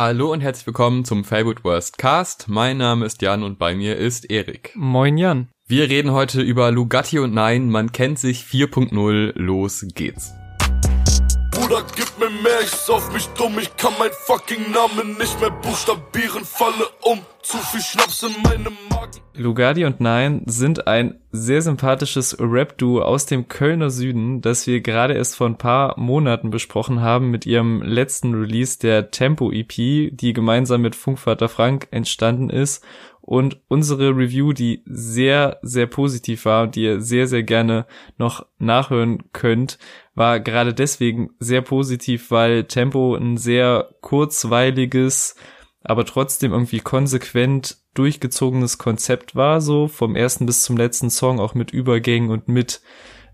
Hallo und herzlich willkommen zum Favorite Worst Cast. Mein Name ist Jan und bei mir ist Erik. Moin Jan. Wir reden heute über Lugatti und Nein, man kennt sich 4.0, los geht's. Bruder, gib mir mehr, ich sauf mich dumm, ich kann mein fucking Namen nicht mehr buchstabieren, falle um, zu viel Schnaps in meinem Magen. Lugardi und Nein sind ein sehr sympathisches Rap-Duo aus dem Kölner Süden, das wir gerade erst vor ein paar Monaten besprochen haben mit ihrem letzten Release der Tempo-EP, die gemeinsam mit Funkvater Frank entstanden ist und unsere Review, die sehr, sehr positiv war und die ihr sehr, sehr gerne noch nachhören könnt, war gerade deswegen sehr positiv, weil Tempo ein sehr kurzweiliges, aber trotzdem irgendwie konsequent durchgezogenes Konzept war, so vom ersten bis zum letzten Song, auch mit Übergängen und mit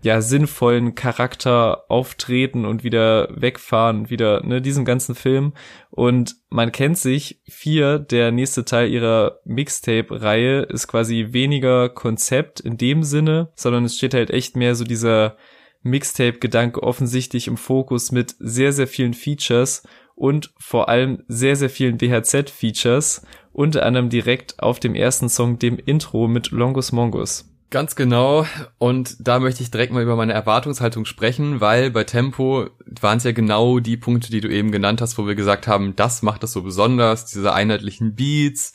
ja sinnvollen Charakter auftreten und wieder wegfahren, wieder ne, diesem ganzen Film. Und man kennt sich, vier, der nächste Teil ihrer Mixtape-Reihe ist quasi weniger Konzept in dem Sinne, sondern es steht halt echt mehr so dieser Mixtape-Gedanke offensichtlich im Fokus mit sehr, sehr vielen Features und vor allem sehr, sehr vielen BHZ-Features, unter anderem direkt auf dem ersten Song, dem Intro mit Longus Mongus. Ganz genau. Und da möchte ich direkt mal über meine Erwartungshaltung sprechen, weil bei Tempo waren es ja genau die Punkte, die du eben genannt hast, wo wir gesagt haben, das macht das so besonders, diese einheitlichen Beats,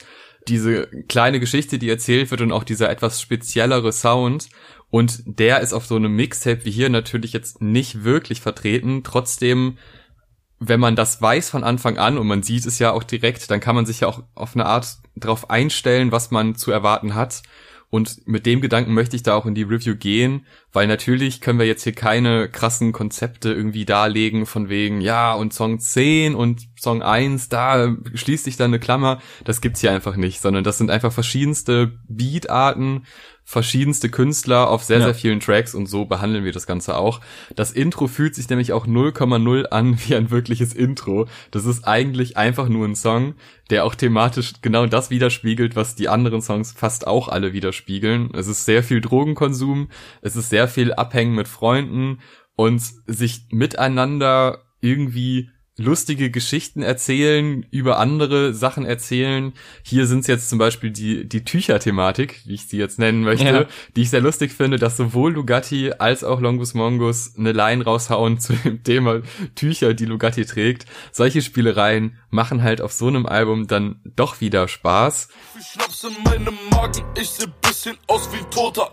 diese kleine Geschichte, die erzählt wird und auch dieser etwas speziellere Sound. Und der ist auf so einem Mixtape wie hier natürlich jetzt nicht wirklich vertreten. Trotzdem, wenn man das weiß von Anfang an und man sieht es ja auch direkt, dann kann man sich ja auch auf eine Art darauf einstellen, was man zu erwarten hat. Und mit dem Gedanken möchte ich da auch in die Review gehen, weil natürlich können wir jetzt hier keine krassen Konzepte irgendwie darlegen von wegen, ja, und Song 10 und Song 1, da schließt sich dann eine Klammer. Das gibt's hier einfach nicht, sondern das sind einfach verschiedenste Beatarten, verschiedenste Künstler auf sehr, ja. sehr vielen Tracks und so behandeln wir das Ganze auch. Das Intro fühlt sich nämlich auch 0,0 an wie ein wirkliches Intro. Das ist eigentlich einfach nur ein Song, der auch thematisch genau das widerspiegelt, was die anderen Songs fast auch alle widerspiegeln. Es ist sehr viel Drogenkonsum, es ist sehr viel Abhängen mit Freunden und sich miteinander irgendwie lustige Geschichten erzählen, über andere Sachen erzählen. Hier sind es jetzt zum Beispiel die, die Tücher-Thematik, wie ich sie jetzt nennen möchte, ja. die ich sehr lustig finde, dass sowohl Lugatti als auch Longus Mongus eine Line raushauen zu dem Thema Tücher, die Lugatti trägt. Solche Spielereien machen halt auf so einem Album dann doch wieder Spaß. Schnaps in meinem Magen, ich seh bisschen aus wie ein Toter.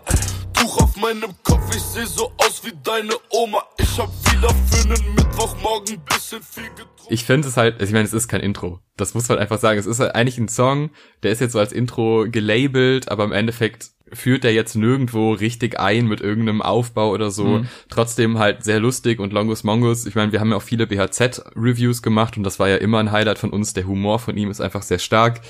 Tuch auf meinem Kopf, ich seh so aus wie deine Oma. Ich hab wieder für nen Mittwochmorgen bisschen viel getrunken. Ich finde es halt, ich meine, es ist kein Intro. Das muss man einfach sagen. Es ist halt eigentlich ein Song, der ist jetzt so als Intro gelabelt, aber im Endeffekt führt er jetzt nirgendwo richtig ein mit irgendeinem Aufbau oder so. Mhm. Trotzdem halt sehr lustig und Longus Mongus. Ich meine, wir haben ja auch viele BHZ-Reviews gemacht und das war ja immer ein Highlight von uns. Der Humor von ihm ist einfach sehr stark.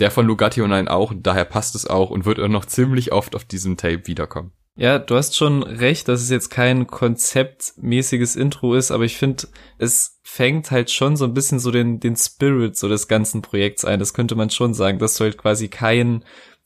Der von Lugatti und ein auch. Und daher passt es auch und wird auch noch ziemlich oft auf diesem Tape wiederkommen. Ja, du hast schon recht, dass es jetzt kein konzeptmäßiges Intro ist, aber ich finde, es fängt halt schon so ein bisschen so den, den Spirit so des ganzen Projekts ein. Das könnte man schon sagen, dass du halt quasi kein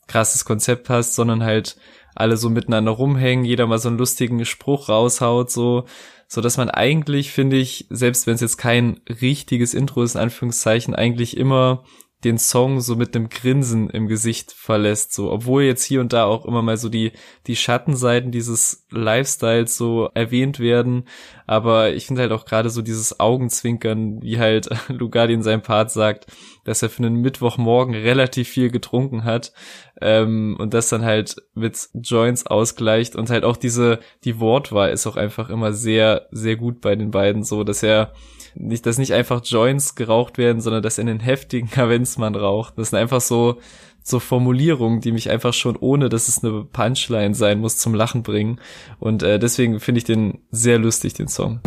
krasses Konzept hast, sondern halt alle so miteinander rumhängen, jeder mal so einen lustigen Spruch raushaut, so, so dass man eigentlich, finde ich, selbst wenn es jetzt kein richtiges Intro ist, in Anführungszeichen, eigentlich immer den Song so mit einem Grinsen im Gesicht verlässt, so, obwohl jetzt hier und da auch immer mal so die, die Schattenseiten dieses Lifestyles so erwähnt werden, aber ich finde halt auch gerade so dieses Augenzwinkern, wie halt Lugardi in seinem Part sagt, dass er für einen Mittwochmorgen relativ viel getrunken hat, ähm, und das dann halt mit Joints ausgleicht und halt auch diese, die Wortwahl ist auch einfach immer sehr, sehr gut bei den beiden, so, dass er nicht, dass nicht einfach Joints geraucht werden, sondern dass er einen heftigen Kavenzmann raucht. Das sind einfach so, so Formulierungen, die mich einfach schon, ohne dass es eine Punchline sein muss, zum Lachen bringen. Und äh, deswegen finde ich den sehr lustig, den Song.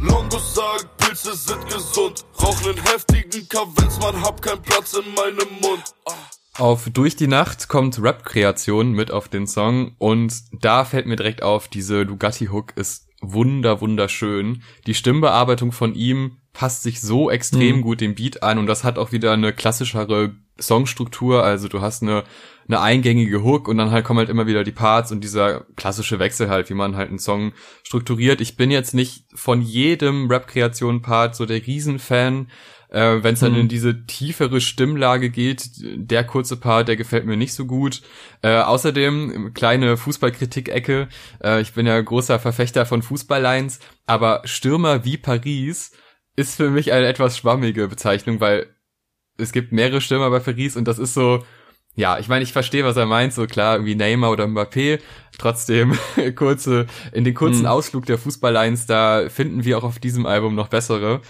Longos sagt, Pilze sind gesund. Rauch einen heftigen Kavenzmann, hab keinen Platz in meinem Mund. Ah. Auf Durch die Nacht kommt Rap-Kreation mit auf den Song und da fällt mir direkt auf, diese Lugatti-Hook ist wunder, wunderschön. Die Stimmbearbeitung von ihm passt sich so extrem mhm. gut dem Beat an und das hat auch wieder eine klassischere Songstruktur. Also du hast eine, eine eingängige Hook und dann halt kommen halt immer wieder die Parts und dieser klassische Wechsel halt, wie man halt einen Song strukturiert. Ich bin jetzt nicht von jedem Rap-Kreation-Part so der Riesenfan, Äh, Wenn es dann mhm. in diese tiefere Stimmlage geht, der kurze Part, der gefällt mir nicht so gut. Äh, außerdem, kleine Fußballkritik-Ecke, äh, ich bin ja großer Verfechter von Fußballlines, aber Stürmer wie Paris ist für mich eine etwas schwammige Bezeichnung, weil es gibt mehrere Stürmer bei Paris und das ist so, ja, ich meine, ich verstehe, was er meint, so klar, irgendwie Neymar oder Mbappé. Trotzdem, kurze, in den kurzen mhm. Ausflug der Fußballlines, da finden wir auch auf diesem Album noch bessere.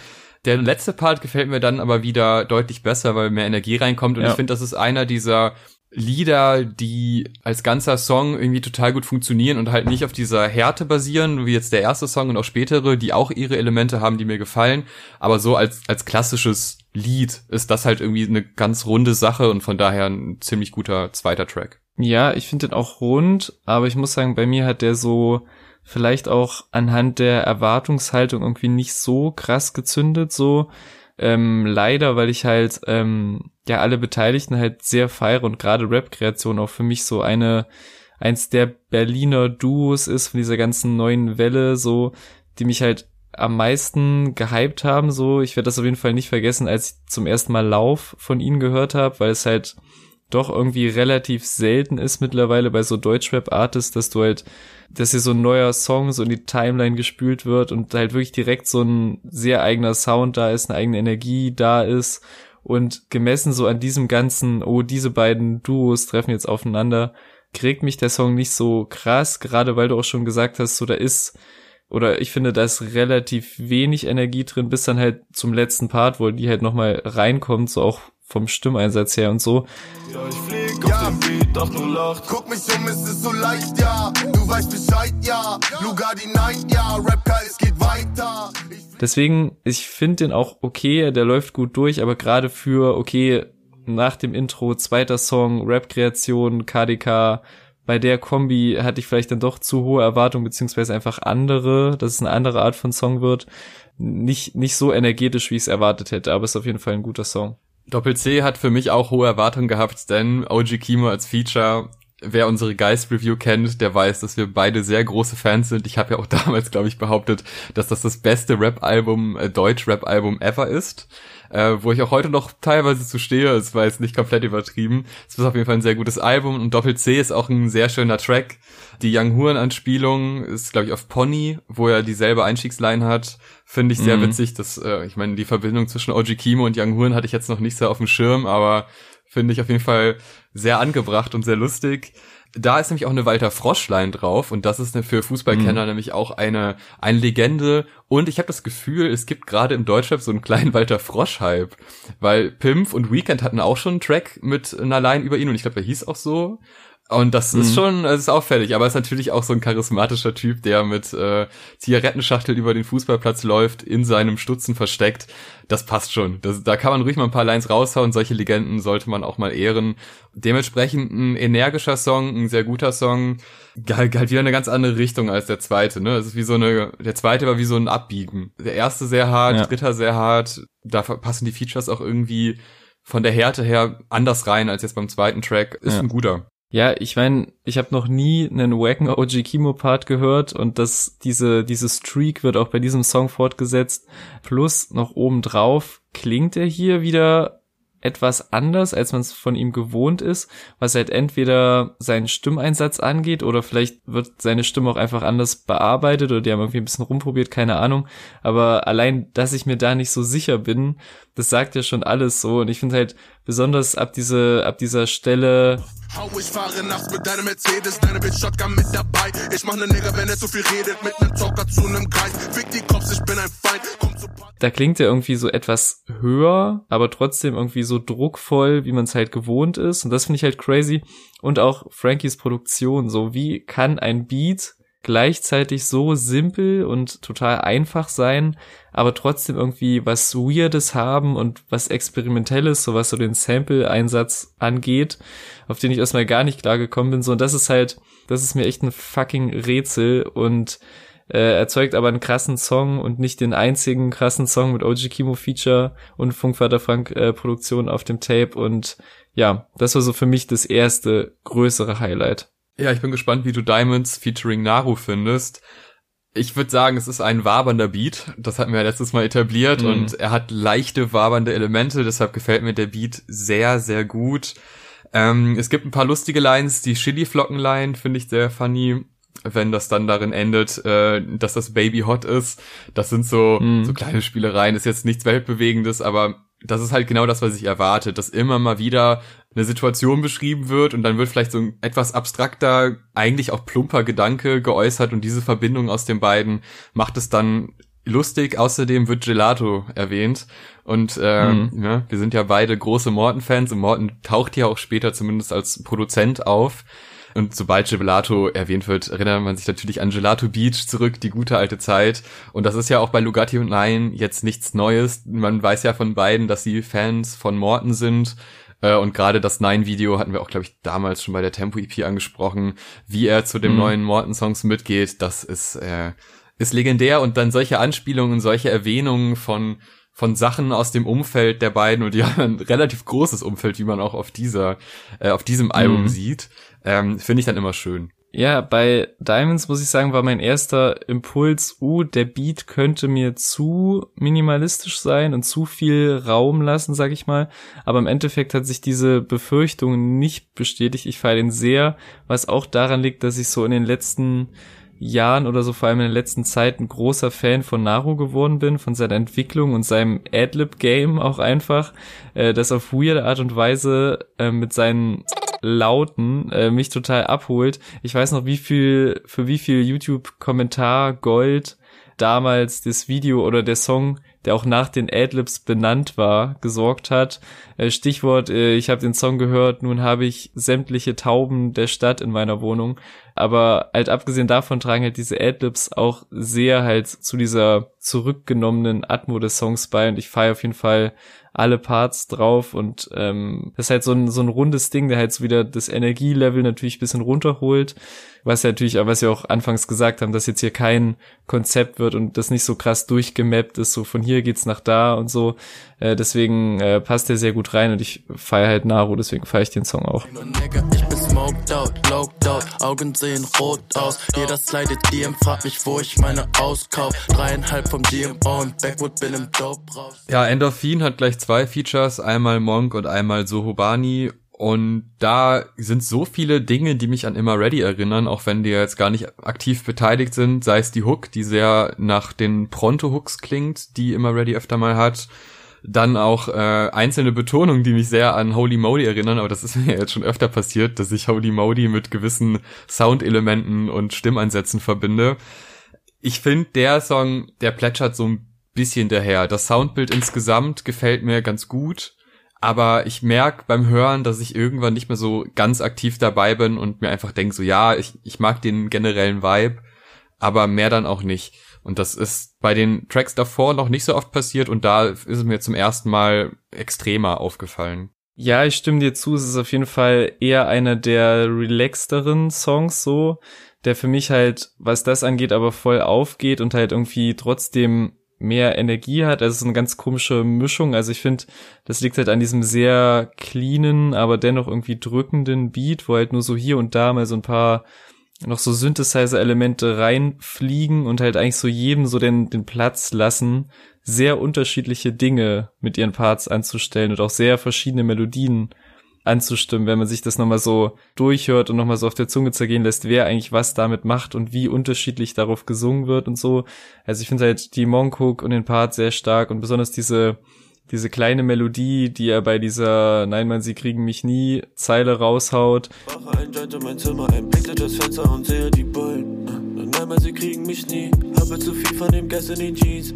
Der letzte Part gefällt mir dann aber wieder deutlich besser, weil mehr Energie reinkommt und ja. ich finde, das ist einer dieser Lieder, die als ganzer Song irgendwie total gut funktionieren und halt nicht auf dieser Härte basieren, wie jetzt der erste Song und auch spätere, die auch ihre Elemente haben, die mir gefallen, aber so als, als klassisches Lied ist das halt irgendwie eine ganz runde Sache und von daher ein ziemlich guter zweiter Track. Ja, ich finde den auch rund, aber ich muss sagen, bei mir hat der so vielleicht auch anhand der Erwartungshaltung irgendwie nicht so krass gezündet, so ähm, leider, weil ich halt ähm, ja alle Beteiligten halt sehr feiere und gerade Rap-Kreation auch für mich so eine eins der Berliner Duos ist von dieser ganzen neuen Welle, so, die mich halt am meisten gehypt haben, so. Ich werde das auf jeden Fall nicht vergessen, als ich zum ersten Mal Lauf von ihnen gehört habe, weil es halt doch irgendwie relativ selten ist mittlerweile bei so Deutschrap-Artists, dass du halt, dass hier so ein neuer Song so in die Timeline gespült wird und halt wirklich direkt so ein sehr eigener Sound da ist, eine eigene Energie da ist und gemessen so an diesem ganzen, oh, diese beiden Duos treffen jetzt aufeinander, kriegt mich der Song nicht so krass, gerade weil du auch schon gesagt hast, so da ist, oder ich finde, da ist relativ wenig Energie drin, bis dann halt zum letzten Part, wo die halt nochmal reinkommt, so auch vom Stimmeinsatz her und so. Ja, ich flieg ja. auf den Beat, doch du lacht. Guck mich um, es ist so leicht, ja. Du weißt Bescheid, ja. Lugadi nein, ja. Rap es geht weiter. Deswegen, ich finde den auch okay, der läuft gut durch, aber gerade für, okay, nach dem Intro, zweiter Song, Rap-Kreation, KDK, bei der Kombi hatte ich vielleicht dann doch zu hohe Erwartungen, beziehungsweise einfach andere, dass es eine andere Art von Song wird. Nicht, nicht so energetisch, wie ich es erwartet hätte, aber es ist auf jeden Fall ein guter Song. Doppel C hat für mich auch hohe Erwartungen gehabt, denn OG Kimo als Feature wer unsere Geist Review kennt, der weiß, dass wir beide sehr große Fans sind. Ich habe ja auch damals, glaube ich, behauptet, dass das das beste Rap-Album, äh, Deutsch-Rap-Album ever ist. Äh, wo ich auch heute noch teilweise zu stehe. Es war jetzt nicht komplett übertrieben. Es ist auf jeden Fall ein sehr gutes Album und Doppel C ist auch ein sehr schöner Track. Die Young Huren Anspielung ist, glaube ich, auf Pony, wo er dieselbe Einstiegsline hat. Finde ich sehr mhm. witzig. Dass, äh, ich meine, die Verbindung zwischen OG Kimo und Young Huren hatte ich jetzt noch nicht sehr auf dem Schirm, aber finde ich auf jeden Fall sehr angebracht und sehr lustig. Da ist nämlich auch eine Walter Froschlein drauf und das ist für Fußballkenner mhm. nämlich auch eine eine Legende und ich habe das Gefühl, es gibt gerade im Deutschrap so einen kleinen Walter Frosch Hype, weil Pimp und Weekend hatten auch schon einen Track mit einer Line über ihn und ich glaube, der hieß auch so und das mhm. ist schon, es ist auffällig, aber ist natürlich auch so ein charismatischer Typ, der mit äh, Zigarettenschachtel über den Fußballplatz läuft, in seinem Stutzen versteckt. Das passt schon. Das, da kann man ruhig mal ein paar Lines raushauen. Solche Legenden sollte man auch mal ehren. Dementsprechend ein energischer Song, ein sehr guter Song. Halt, halt wieder eine ganz andere Richtung als der zweite. Ne, es ist wie so eine. Der zweite war wie so ein Abbiegen. Der erste sehr hart, ja. dritter sehr hart. Da passen die Features auch irgendwie von der Härte her anders rein als jetzt beim zweiten Track. Ist ja. ein guter. Ja, ich meine, ich habe noch nie einen wacken OG Kimo Part gehört und das diese diese Streak wird auch bei diesem Song fortgesetzt. Plus noch oben drauf klingt er hier wieder etwas anders, als man es von ihm gewohnt ist, was halt entweder seinen Stimmeinsatz angeht oder vielleicht wird seine Stimme auch einfach anders bearbeitet oder die haben irgendwie ein bisschen rumprobiert, keine Ahnung. Aber allein, dass ich mir da nicht so sicher bin, das sagt ja schon alles so und ich finde halt besonders ab diese ab dieser Stelle Hau, ich fahre nachts mit deinem Mercedes, deine Bitch Shotgun mit dabei. Ich mach ne Nigger, wenn er zu viel redet, mit nem Zocker zu nem Kreis. Fick die Cops, ich bin ein Feind, komm zu Da klingt er irgendwie so etwas höher, aber trotzdem irgendwie so druckvoll, wie man es halt gewohnt ist. Und das finde ich halt crazy. Und auch Frankies Produktion, so wie kann ein Beat gleichzeitig so simpel und total einfach sein, aber trotzdem irgendwie was Weirdes haben und was Experimentelles, so was so den Sample-Einsatz angeht, auf den ich erstmal gar nicht klar gekommen bin. So, und das ist halt, das ist mir echt ein fucking Rätsel und äh, erzeugt aber einen krassen Song und nicht den einzigen krassen Song mit OG Kimo Feature und Funkvater Frank äh, Produktion auf dem Tape und ja, das war so für mich das erste größere Highlight. Ja, ich bin gespannt, wie du Diamonds featuring Naru findest. Ich würde sagen, es ist ein wabernder Beat. Das hatten wir ja letztes Mal etabliert mhm. und er hat leichte wabernde Elemente. Deshalb gefällt mir der Beat sehr, sehr gut. Ähm, es gibt ein paar lustige Lines. Die Chili-Flocken-Line finde ich sehr funny wenn das dann darin endet, äh, dass das Baby hot ist. Das sind so, mhm. so kleine Spielereien, ist jetzt nichts Weltbewegendes, aber das ist halt genau das, was ich erwarte, dass immer mal wieder eine Situation beschrieben wird und dann wird vielleicht so ein etwas abstrakter, eigentlich auch plumper Gedanke geäußert und diese Verbindung aus den beiden macht es dann lustig. Außerdem wird Gelato erwähnt und äh, mhm. ja, wir sind ja beide große Morton-Fans und Morton taucht ja auch später zumindest als Produzent auf. Und sobald Gelato erwähnt wird, erinnert man sich natürlich an Gelato Beach zurück, die gute alte Zeit. Und das ist ja auch bei Lugatti und Nein jetzt nichts Neues. Man weiß ja von beiden, dass sie Fans von Morton sind. Äh, und gerade das Nine-Video hatten wir auch, glaube ich, damals schon bei der Tempo-EP angesprochen, wie er zu dem mhm. neuen Morton-Songs mitgeht. Das ist, äh, ist legendär. Und dann solche Anspielungen, solche Erwähnungen von von Sachen aus dem Umfeld der beiden und die haben ein relativ großes Umfeld, wie man auch auf dieser, äh, auf diesem Album mhm. sieht ähm, finde ich dann immer schön. Ja, bei Diamonds muss ich sagen, war mein erster Impuls, uh, der Beat könnte mir zu minimalistisch sein und zu viel Raum lassen, sag ich mal. Aber im Endeffekt hat sich diese Befürchtung nicht bestätigt. Ich feiere den sehr, was auch daran liegt, dass ich so in den letzten Jahren oder so, vor allem in der letzten Zeit, ein großer Fan von Naru geworden bin, von seiner Entwicklung und seinem Adlib-Game auch einfach, äh, das auf weirde Art und Weise äh, mit seinen Lauten äh, mich total abholt. Ich weiß noch, wie viel, für wie viel YouTube-Kommentar Gold damals das Video oder der Song, der auch nach den Adlibs benannt war, gesorgt hat. Äh, Stichwort, äh, ich habe den Song gehört, nun habe ich sämtliche Tauben der Stadt in meiner Wohnung. Aber halt abgesehen davon tragen halt diese Adlibs auch sehr halt zu dieser zurückgenommenen Atmo des Songs bei und ich feiere auf jeden Fall alle Parts drauf und ähm, das ist halt so ein, so ein rundes Ding, der halt so wieder das Energielevel natürlich bisschen runterholt, was ja natürlich, was wir auch anfangs gesagt haben, dass jetzt hier kein Konzept wird und das nicht so krass durchgemappt ist, so von hier geht's nach da und so, äh, deswegen äh, passt der sehr gut rein und ich feiere halt Naru, deswegen feiere ich den Song auch. Ich bin smoked out, locked out, Augen sehen rot aus, jeder slidet DM, fragt mich, wo ich meine auskauf, dreieinhalb vom GMO und Backwood bin im Dope raus. Ja, Endorphin hat gleich zwei Features, einmal Monk und einmal Sohobani. Und da sind so viele Dinge, die mich an Immer Ready erinnern, auch wenn die jetzt gar nicht aktiv beteiligt sind, sei es die Hook, die sehr nach den Pronto-Hooks klingt, die Immer Ready öfter mal hat. Dann auch äh, einzelne Betonungen, die mich sehr an Holy Modi erinnern, aber das ist mir jetzt schon öfter passiert, dass ich Holy Modi mit gewissen Soundelementen und Stimmansätzen verbinde. Ich finde, der Song, der plätschert so ein bisschen daher. Das Soundbild insgesamt gefällt mir ganz gut, aber ich merk beim Hören, dass ich irgendwann nicht mehr so ganz aktiv dabei bin und mir einfach denke, so ja, ich, ich mag den generellen Vibe, aber mehr dann auch nicht. Und das ist bei den Tracks davor noch nicht so oft passiert und da ist es mir zum ersten Mal extremer aufgefallen. Ja, ich stimme dir zu. Es ist auf jeden Fall eher einer der relaxteren Songs so, der für mich halt, was das angeht, aber voll aufgeht und halt irgendwie trotzdem mehr Energie hat. Also es ist eine ganz komische Mischung. Also ich finde, das liegt halt an diesem sehr cleanen, aber dennoch irgendwie drückenden Beat, wo halt nur so hier und da mal so ein paar noch so Synthesizer-Elemente reinfliegen und halt eigentlich so jedem so den, den Platz lassen, sehr unterschiedliche Dinge mit ihren Parts anzustellen und auch sehr verschiedene Melodien anzustimmen, wenn man sich das nochmal so durchhört und nochmal so auf der Zunge zergehen lässt, wer eigentlich was damit macht und wie unterschiedlich darauf gesungen wird und so. Also ich finde halt die Monk Hook und den Part sehr stark und besonders diese diese kleine Melodie, die er bei dieser Nein, Mann, sie kriegen mich nie Zeile raushaut. Wache ein, mein Zimmer ein, das Fenster und sehe die Bullen. Nein, Mann, sie kriegen mich nie, habe zu viel von dem Gas in den Jeans.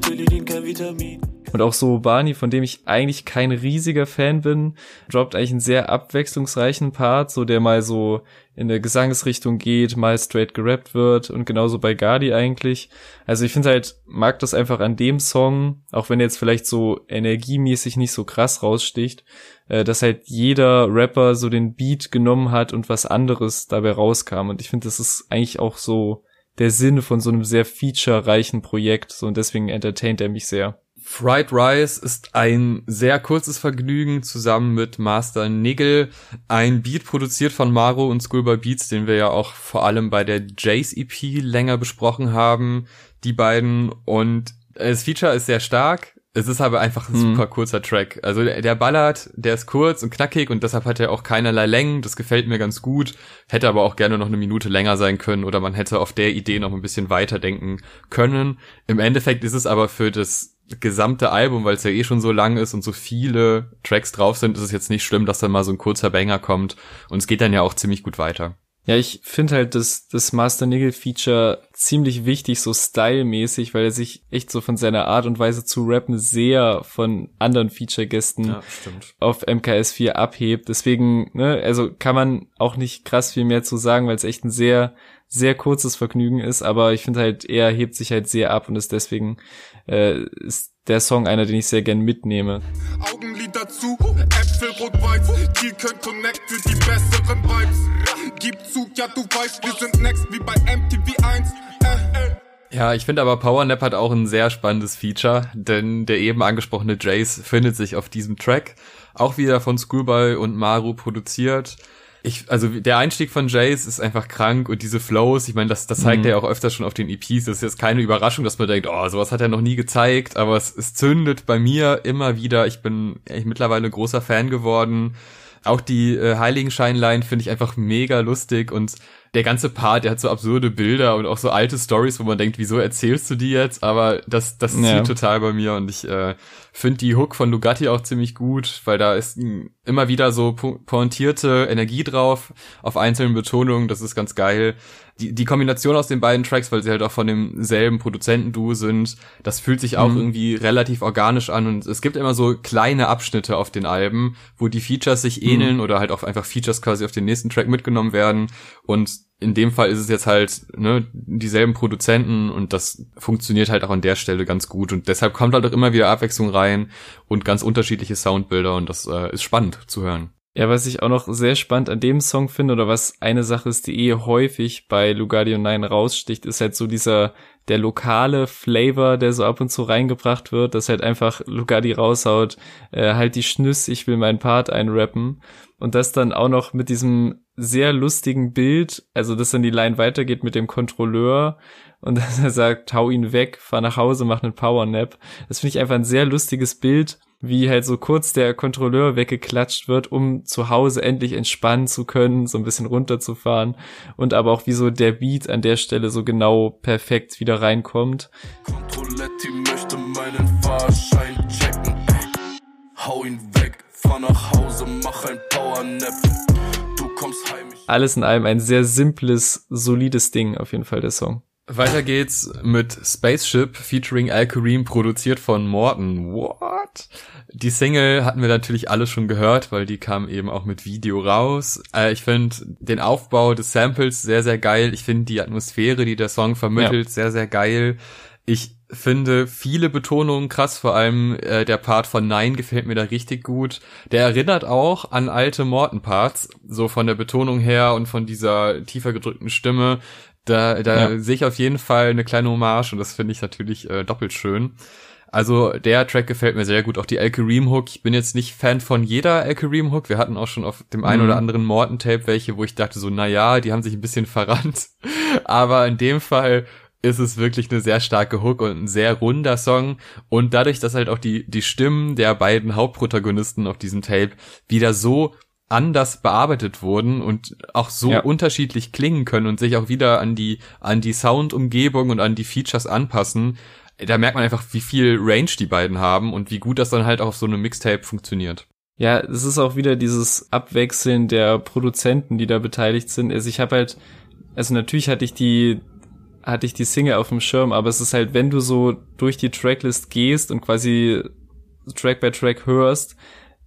Tilidin kein Vitamin. Und auch so Barney, von dem ich eigentlich kein riesiger Fan bin, droppt eigentlich einen sehr abwechslungsreichen Part, so der mal so in der Gesangsrichtung geht, mal straight gerappt wird und genauso bei Gardi eigentlich. Also ich finde halt, mag das einfach an dem Song, auch wenn er jetzt vielleicht so energiemäßig nicht so krass raussticht, äh, dass halt jeder Rapper so den Beat genommen hat und was anderes dabei rauskam. Und ich finde, das ist eigentlich auch so der Sinn von so einem sehr featurereichen Projekt. So und deswegen entertaint er mich sehr Fried Rice ist ein sehr kurzes Vergnügen zusammen mit Master Nigel. Ein Beat produziert von Maro und Schoolboy Beats, den wir ja auch vor allem bei der Jace EP länger besprochen haben. Die beiden und das Feature ist sehr stark. Es ist aber einfach ein mhm. super kurzer Track. Also der, der ballert, der ist kurz und knackig und deshalb hat er auch keinerlei Längen. Das gefällt mir ganz gut. Hätte aber auch gerne noch eine Minute länger sein können oder man hätte auf der Idee noch ein bisschen weiter denken können. Im Endeffekt ist es aber für das gesamte Album, weil es ja eh schon so lang ist und so viele Tracks drauf sind, ist es jetzt nicht schlimm, dass dann mal so ein kurzer Banger kommt. Und es geht dann ja auch ziemlich gut weiter. Ja, ich finde halt das, das Master Nigel Feature ziemlich wichtig, so stylmäßig, weil er sich echt so von seiner Art und Weise zu rappen sehr von anderen Feature-Gästen ja, auf MKS4 abhebt. Deswegen, ne, also kann man auch nicht krass viel mehr zu sagen, weil es echt ein sehr, sehr kurzes Vergnügen ist, aber ich finde halt, er hebt sich halt sehr ab und ist deswegen, äh, ist der Song einer, den ich sehr gern mitnehme. Augenlider zu, Äpfel rot-weiß, Deal könnt connect für die besseren Vibes. Gib zu, ja du weißt, wir sind next wie bei MTV 1. Äh. Ja, ich finde aber Powernap hat auch ein sehr spannendes Feature, denn der eben angesprochene Jace findet sich auf diesem Track, auch wieder von Schoolboy und Maru produziert ich, also der Einstieg von Jace ist einfach krank und diese Flows, ich meine, das, das zeigt mhm. er ja auch öfter schon auf den EPs. Das ist jetzt keine Überraschung, dass man denkt, oh, sowas hat er noch nie gezeigt, aber es, es zündet bei mir immer wieder. Ich bin echt mittlerweile großer Fan geworden. Auch die äh, Heiligenscheinline finde ich einfach mega lustig und der ganze Part, der hat so absurde Bilder und auch so alte Stories, wo man denkt, wieso erzählst du die jetzt? Aber das, das ja. zieht total bei mir und ich äh, finde die Hook von Lugatti auch ziemlich gut, weil da ist immer wieder so pointierte Energie drauf auf einzelnen Betonungen. Das ist ganz geil die, die Kombination aus den beiden Tracks, weil sie halt auch von demselben Produzentenduo sind, das fühlt sich auch mhm. irgendwie relativ organisch an und es gibt immer so kleine Abschnitte auf den Alben, wo die Features sich ähneln mhm. oder halt auch einfach Features quasi auf den nächsten Track mitgenommen werden und in dem Fall ist es jetzt halt ne, dieselben Produzenten und das funktioniert halt auch an der Stelle ganz gut und deshalb kommt halt auch immer wieder Abwechslung rein und ganz unterschiedliche Soundbilder und das äh, ist spannend zu hören. Ja, was ich auch noch sehr spannend an dem Song finde, oder was eine Sache ist, die eh häufig bei Lugardio 9 raussticht, ist halt so dieser, der lokale Flavor, der so ab und zu reingebracht wird, dass halt einfach Lugardi raushaut, äh, halt die Schnüss, ich will meinen Part einrappen. Und das dann auch noch mit diesem sehr lustigen Bild, also dass dann die Line weitergeht mit dem Kontrolleur und dass er sagt, hau ihn weg, fahr nach Hause, mach einen Powernap. Das finde ich einfach ein sehr lustiges Bild wie halt so kurz der Kontrolleur weggeklatscht wird, um zu Hause endlich entspannen zu können, so ein bisschen runterzufahren und aber auch wie so der Beat an der Stelle so genau perfekt wieder reinkommt. Kontrolletti möchte meinen Fahrschein checken, hau ihn weg, fahr nach Hause, mach ein Powernap, du kommst heim. Alles in allem ein sehr simples, solides Ding auf jeden Fall der Song. Weiter geht's mit Spaceship featuring Al Kareem, produziert von Morton. What? Die Single hatten wir natürlich alle schon gehört, weil die kam eben auch mit Video raus. Äh, ich finde den Aufbau des Samples sehr, sehr geil. Ich finde die Atmosphäre, die der Song vermittelt, ja. sehr, sehr geil. Ich finde viele Betonungen krass, vor allem äh, der Part von Nein gefällt mir da richtig gut. Der erinnert auch an alte Morton-Parts, so von der Betonung her und von dieser tiefer gedrückten Stimme. Da, da ja. sehe ich auf jeden Fall eine kleine Hommage und das finde ich natürlich äh, doppelt schön. Also der Track gefällt mir sehr gut, auch die El Kareem Hook. Ich bin jetzt nicht Fan von jeder El Kareem Hook. Wir hatten auch schon auf dem einen mhm. oder anderen Morton Tape welche, wo ich dachte so, na ja, die haben sich ein bisschen verrannt. Aber in dem Fall ist es wirklich eine sehr starke Hook und ein sehr runder Song. Und dadurch, dass halt auch die, die Stimmen der beiden Hauptprotagonisten auf diesem Tape wieder so anders bearbeitet wurden und auch so ja. unterschiedlich klingen können und sich auch wieder an die an die Soundumgebung und an die Features anpassen. Da merkt man einfach, wie viel Range die beiden haben und wie gut das dann halt auch auf so einem Mixtape funktioniert. Ja, es ist auch wieder dieses Abwechseln der Produzenten, die da beteiligt sind. Also ich habe halt, also natürlich hatte ich die hatte ich die Single auf dem Schirm, aber es ist halt, wenn du so durch die Tracklist gehst und quasi Track by Track hörst,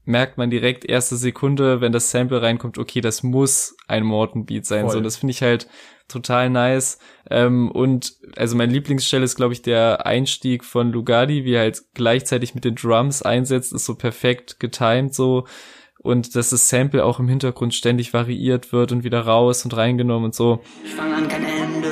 merkt man direkt erste Sekunde, wenn das Sample reinkommt, okay, das muss ein Morton Beat sein. Voll. So, das finde ich halt total nice. Ähm, und also mein Lieblingsstelle ist, glaube ich, der Einstieg von Lugardi, wie er halt gleichzeitig mit den Drums einsetzt, ist so perfekt getimed so. Und dass das Sample auch im Hintergrund ständig variiert wird und wieder raus und reingenommen und so. Ich fange an kein Ende.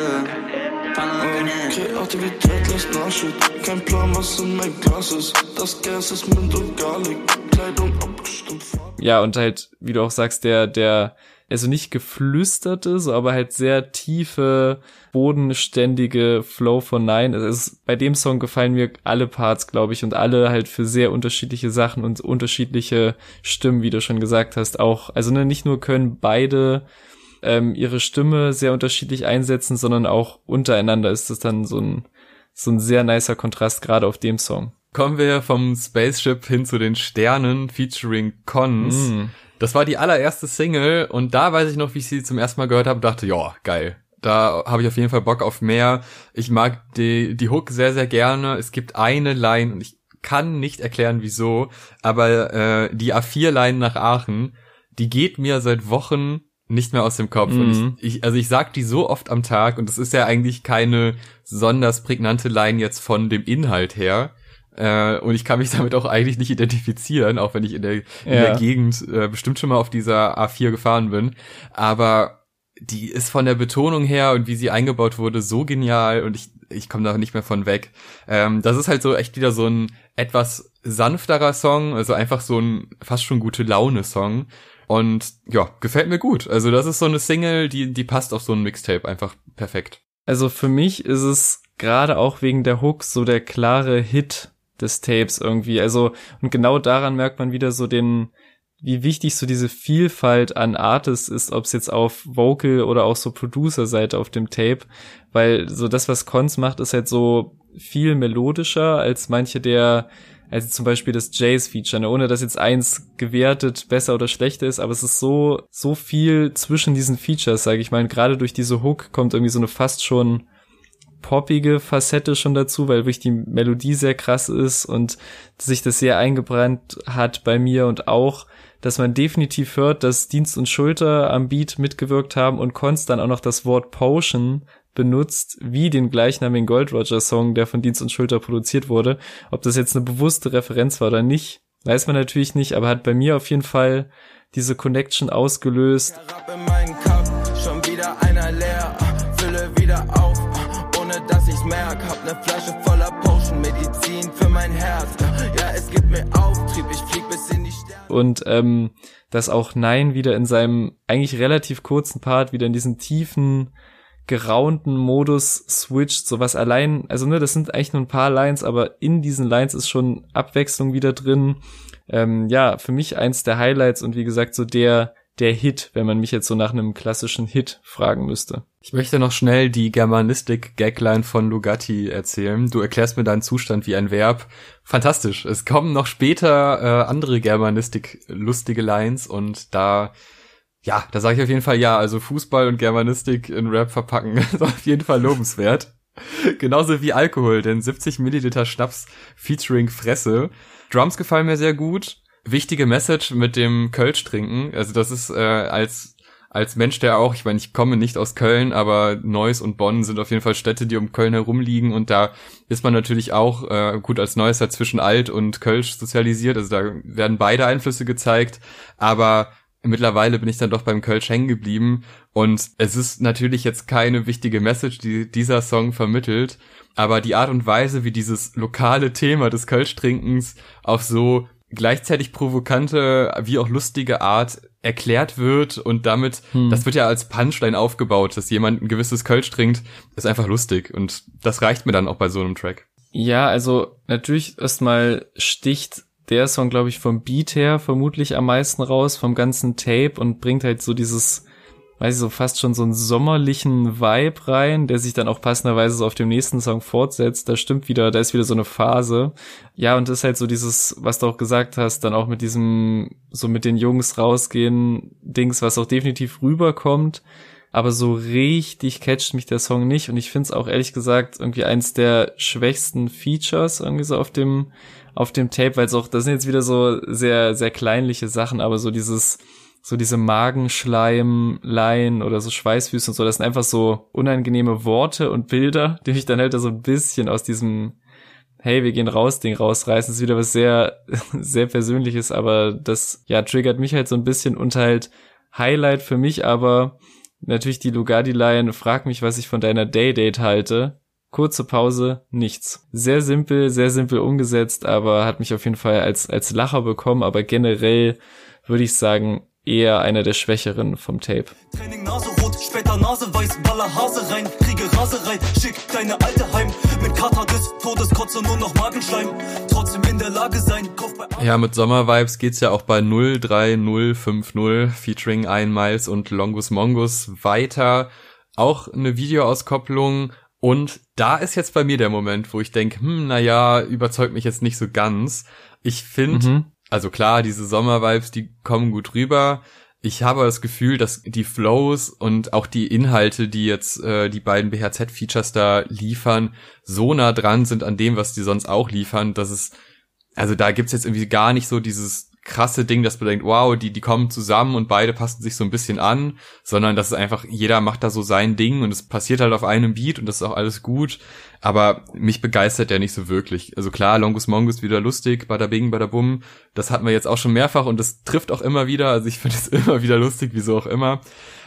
Fang an kein Ende. Fast nachschütt. Kein Plan, was in mein Glas ist. Das Gas ist Mint und Garlic. Kleidung abgestimmt. Ja, und halt, wie du auch sagst, der, der, also nicht geflüsterte, so aber halt sehr tiefe, bodenständige Flow von Nine. Es ist, bei dem Song gefallen mir alle Parts, glaube ich, und alle halt für sehr unterschiedliche Sachen und unterschiedliche Stimmen, wie du schon gesagt hast, auch. Also ne, nicht nur können beide ähm, ihre Stimme sehr unterschiedlich einsetzen, sondern auch untereinander ist das dann so ein, so ein sehr nicer Kontrast, gerade auf dem Song. Kommen wir vom Spaceship hin zu den Sternen featuring Cons. Mm. Das war die allererste Single und da weiß ich noch, wie ich sie zum ersten Mal gehört habe, dachte, ja, geil. Da habe ich auf jeden Fall Bock auf mehr. Ich mag die, die Hook sehr, sehr gerne. Es gibt eine Line und ich kann nicht erklären, wieso, aber äh, die A4-Line nach Aachen, die geht mir seit Wochen nicht mehr aus dem Kopf. Mhm. Und ich, mhm. ich, also ich sag die so oft am Tag und das ist ja eigentlich keine besonders prägnante Line jetzt von dem Inhalt her. Äh, und ich kann mich damit auch eigentlich nicht identifizieren, auch wenn ich in der, in der Gegend äh, bestimmt schon mal auf dieser A4 gefahren bin. Aber die ist von der Betonung her und wie sie eingebaut wurde so genial und ich, ich komme da nicht mehr von weg. Ähm, das ist halt so echt wieder so ein etwas sanfterer Song, also einfach so ein fast schon gute Laune Song. Und ja, gefällt mir gut. Also das ist so eine Single, die, die passt auf so ein Mixtape einfach perfekt. Also für mich ist es gerade auch wegen der Hook so der klare Hit des Tapes irgendwie. Also, und genau daran merkt man wieder so den, wie wichtig so diese Vielfalt an Artists ist, ob es jetzt auf Vocal oder auch so Producer-Seite auf dem Tape, weil so das, was Cons macht, ist halt so viel melodischer als manche der also zum Beispiel das Jays-Feature, ne? ohne dass jetzt eins gewertet besser oder schlechter ist, aber es ist so, so viel zwischen diesen Features, sage ich mal. Gerade durch diese Hook kommt irgendwie so eine fast schon poppige Facette schon dazu, weil wirklich die Melodie sehr krass ist und sich das sehr eingebrannt hat bei mir und auch, dass man definitiv hört, dass Dienst und Schulter am Beat mitgewirkt haben und Konst dann auch noch das Wort Potion benutzt, wie den gleichnamigen Gold Roger Song, der von Dienst und Schulter produziert wurde. Ob das jetzt eine bewusste Referenz war oder nicht, weiß man natürlich nicht, aber hat bei mir auf jeden Fall diese Connection ausgelöst. ne. Und ähm, dass auch Nein wieder in seinem eigentlich relativ kurzen Part wieder in diesen tiefen geraunten Modus switcht, sowas allein, also ne, das sind eigentlich nur ein paar Lines, aber in diesen Lines ist schon Abwechslung wieder drin. Ähm, ja, für mich eins der Highlights und wie gesagt, so der, der Hit, wenn man mich jetzt so nach einem klassischen Hit fragen müsste. Ich möchte noch schnell die Germanistik-Gagline von Lugatti erzählen. Du erklärst mir deinen Zustand wie ein Verb. Fantastisch. Es kommen noch später äh, andere Germanistik-lustige Lines und da ja, da sage ich auf jeden Fall ja. Also Fußball und Germanistik in Rap verpacken ist auf jeden Fall lobenswert. Genauso wie Alkohol, denn 70 Milliliter Schnaps featuring Fresse. Drums gefallen mir sehr gut. Wichtige Message mit dem Kölsch trinken. Also das ist äh, als als Mensch, der auch, ich meine, ich komme nicht aus Köln, aber Neuss und Bonn sind auf jeden Fall Städte, die um Köln herum liegen und da ist man natürlich auch äh, gut als Neuss halt zwischen Alt und Kölsch sozialisiert, also da werden beide Einflüsse gezeigt, aber mittlerweile bin ich dann doch beim Kölsch hängen geblieben und es ist natürlich jetzt keine wichtige Message, die dieser Song vermittelt, aber die Art und Weise, wie dieses lokale Thema des Kölsch-Trinkens auf so gleichzeitig provokante wie auch lustige Art erklärt wird und damit, hm. das wird ja als Punchline aufgebaut, dass jemand ein gewisses Kölsch trinkt, ist einfach lustig und das reicht mir dann auch bei so einem Track. Ja, also natürlich erstmal sticht der Song, glaube ich, vom Beat her vermutlich am meisten raus, vom ganzen Tape und bringt halt so dieses, weiß ich so, fast schon so einen sommerlichen Vibe rein, der sich dann auch passenderweise so auf dem nächsten Song fortsetzt. Da stimmt wieder, da ist wieder so eine Phase. Ja, und das ist halt so dieses, was du auch gesagt hast, dann auch mit diesem, so mit den Jungs rausgehen, Dings, was auch definitiv rüberkommt. Aber so richtig catcht mich der Song nicht und ich finde es auch ehrlich gesagt irgendwie eins der schwächsten Features irgendwie so auf dem auf dem Tape, weil es auch, das sind jetzt wieder so sehr, sehr kleinliche Sachen, aber so dieses, so diese Magenschleimlein oder so Schweißfüße und so, das sind einfach so unangenehme Worte und Bilder, die mich dann halt so ein bisschen aus diesem hey, wir gehen raus, Ding rausreißen, ist wieder was sehr, sehr Persönliches, aber das, ja, triggert mich halt so ein bisschen und halt Highlight für mich, aber natürlich die Lugardi-Line, frag mich, was ich von deiner Day-Date halte, kurze Pause, nichts. Sehr simpel, sehr simpel umgesetzt, aber hat mich auf jeden Fall als, als Lacher bekommen, aber generell würde ich sagen, eher einer der Schwächeren vom Tape. Training Nase rot, später Nase weiß, baller Hase rein, kriege Raserei, schick deine alte heim, mit Kater des Todeskotze nur noch Magenschleim, trotzdem in der Lage sein, kauf bei Ja, mit Sommervibes geht's ja auch bei 03050 featuring Ein Miles und Longus Mongus weiter. Auch eine Videoauskopplung und da ist jetzt bei mir der Moment, wo ich denke, hm, naja, überzeugt mich jetzt nicht so ganz. Ich finde, mhm. also klar, diese Sommervibes, die kommen gut rüber. Ich habe das Gefühl, dass die Flows und auch die Inhalte, die jetzt äh, die beiden BHZ-Features da liefern, so nah dran sind an dem, was die sonst auch liefern, dass es, also da gibt's jetzt irgendwie gar nicht so dieses krasse Ding, dass man denkt, wow, die, die kommen zusammen und beide passen sich so ein bisschen an, sondern dass es einfach, jeder macht da so sein Ding und es passiert halt auf einem Beat und das ist auch alles gut. Aber mich begeistert der nicht so wirklich. Also klar, Longus Mongus wieder lustig, bada bing, bada bum. Das hatten wir jetzt auch schon mehrfach und das trifft auch immer wieder. Also ich finde es immer wieder lustig, wieso auch immer.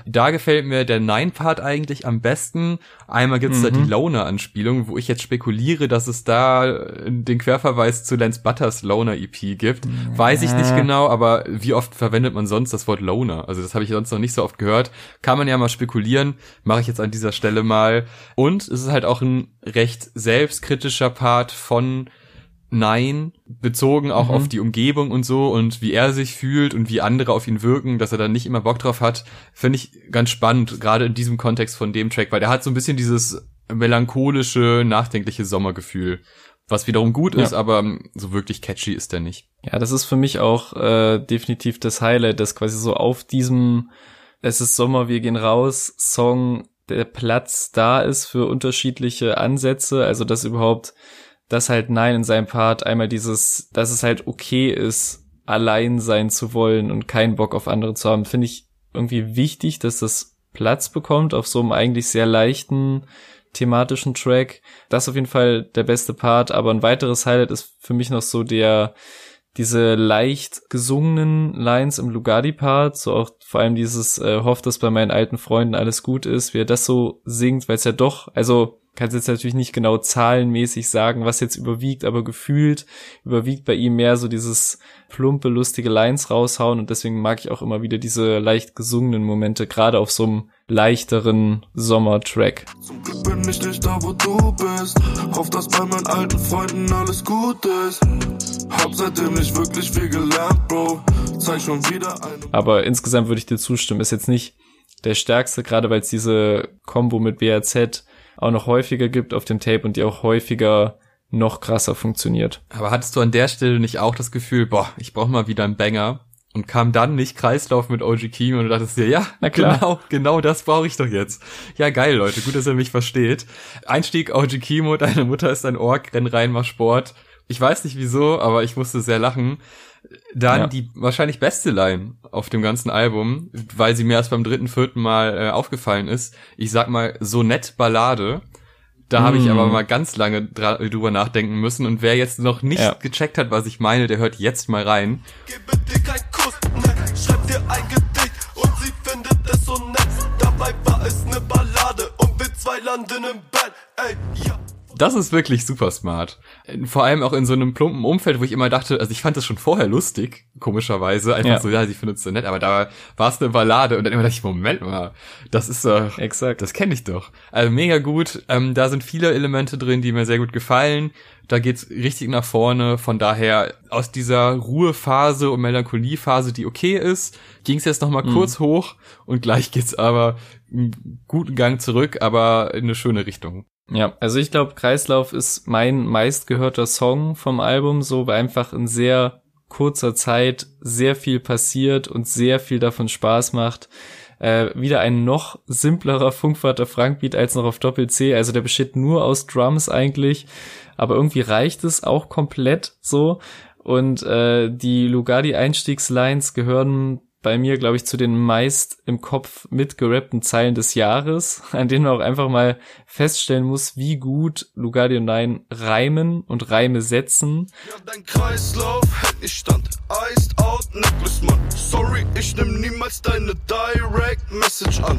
Da gefällt mir der Nine-Part eigentlich am besten. Einmal gibt's mhm. da die mhm. Loner-Anspielung, wo ich jetzt spekuliere, dass es da den Querverweis zu Lance Butters Loner-EP gibt. Ja. Weiß ich nicht genau, aber wie oft verwendet man sonst das Wort Loner? Also das habe ich sonst noch nicht so oft gehört. Kann man ja mal spekulieren. Mache ich jetzt an dieser Stelle mal. Und es ist halt auch ein recht selbstkritischer Part von Nein, bezogen auch mhm. auf die Umgebung und so und wie er sich fühlt und wie andere auf ihn wirken, dass er dann nicht immer Bock drauf hat, finde ich ganz spannend, gerade in diesem Kontext von dem Track, weil der hat so ein bisschen dieses melancholische, nachdenkliche Sommergefühl, was wiederum gut ja. ist, aber so wirklich catchy ist der nicht. Ja, das ist für mich auch äh, definitiv das Highlight, dass quasi so auf diesem Es ist Sommer, wir gehen raus Song der Platz da ist für unterschiedliche Ansätze, also dass überhaupt dass halt Nein in seinem Part einmal dieses, dass es halt okay ist, allein sein zu wollen und keinen Bock auf andere zu haben, finde ich irgendwie wichtig, dass das Platz bekommt auf so einem eigentlich sehr leichten thematischen Track. Das ist auf jeden Fall der beste Part, aber ein weiteres Highlight ist für mich noch so der, diese leicht gesungenen Lines im Lugardi-Part, so auch vor allem dieses äh, hofft, dass bei meinen alten Freunden alles gut ist, wie er das so singt, weil es ja doch, also kannst jetzt natürlich nicht genau zahlenmäßig sagen, was jetzt überwiegt, aber gefühlt überwiegt bei ihm mehr so dieses plumpe, lustige Lines raushauen und deswegen mag ich auch immer wieder diese leicht gesungenen Momente, gerade auf so einem leichteren Sommertrack. Zum Glück bin ich nicht da, wo du bist. Hoff, dass bei meinen alten Freunden alles gut ist. Hab seitdem nicht wirklich viel gelernt, Bro. Zeig schon wieder eine. Aber insgesamt würde ich dir zustimmen, ist jetzt nicht der stärkste, gerade weil es diese Combo mit BRZ auch noch häufiger gibt auf dem Tape und die auch häufiger noch krasser funktioniert. Aber hattest du an der Stelle nicht auch das Gefühl, boah, ich brauche mal wieder einen Banger und kam dann nicht Kreislauf mit OG Kimo und du dachtest dir, ja, Na klar. genau, genau das brauche ich doch jetzt. Ja, geil, Leute, gut, dass ihr mich versteht. Einstieg OG Kimo, deine Mutter ist ein Ork, renn rein, mach Sport. Ich weiß nicht wieso, aber ich musste sehr lachen. Dann ja. die wahrscheinlich beste Line auf dem ganzen Album, weil sie mir erst beim dritten, vierten Mal äh, aufgefallen ist. Ich sag mal, so nett Ballade. Da mm. habe ich aber mal ganz lange drüber nachdenken müssen. Und wer jetzt noch nicht ja. gecheckt hat, was ich meine, der hört jetzt mal rein. Gebe dir keinen Kuss, ne, schreib dir ein Gedicht und sie findet es so nett. Dabei war es ne Ballade und wir zwei landen im Bett. Ey, ja. Das ist wirklich super smart. Vor allem auch in so einem plumpen Umfeld, wo ich immer dachte, also ich fand das schon vorher lustig, komischerweise. Einfach ja. so, ja, sie findet es so nett, aber da war es eine Ballade und dann immer dachte ich, Moment mal, das ist doch, exakt, das kenne ich doch. Also mega gut. Ähm, da sind viele Elemente drin, die mir sehr gut gefallen. Da geht's richtig nach vorne. Von daher aus dieser Ruhephase und Melancholiephase, die okay ist, ging's jetzt noch mal mhm. kurz hoch und gleich geht's aber einen guten Gang zurück, aber in eine schöne Richtung. Ja, also ich glaube, Kreislauf ist mein meistgehörter Song vom Album, so weil einfach in sehr kurzer Zeit sehr viel passiert und sehr viel davon Spaß macht. Äh, wieder ein noch simplerer Funkvater Frank Beat als noch auf Doppel C. Also der besteht nur aus Drums eigentlich, aber irgendwie reicht es auch komplett so. Und äh, die Lugardi Einstiegslines gehören bei mir, glaube ich, zu den meist im Kopf mitgerappten Zeilen des Jahres, an denen man auch einfach mal feststellen muss, wie gut Lugardi und Nein reimen und Reime setzen. Ja, iced out, man. Sorry, ich nimm niemals deine direct message an.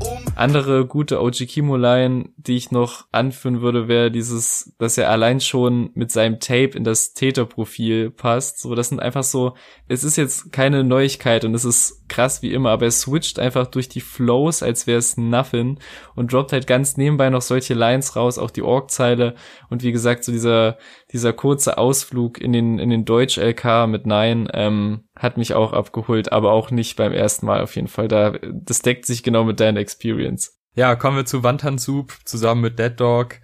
Um Andere gute OG Kimo-Line, die ich noch anführen würde, wäre dieses, dass er allein schon mit seinem Tape in das Täterprofil passt. So, das sind einfach so, es ist jetzt keine Neuigkeit und es ist krass wie immer, aber er switcht einfach durch die Flows, als wäre es nothing und droppt halt ganz nebenbei noch solche Lines raus, auch die Org-Zeile und wie gesagt, so dieser, dieser kurze Ausflug in den, in den Deutsch-LK mit Nein, ähm, hat mich auch abgeholt, aber auch nicht beim ersten Mal auf jeden Fall. Da, das deckt sich genau mit deiner Experience. Ja, kommen wir zu Wantan Soup zusammen mit Dead Dog.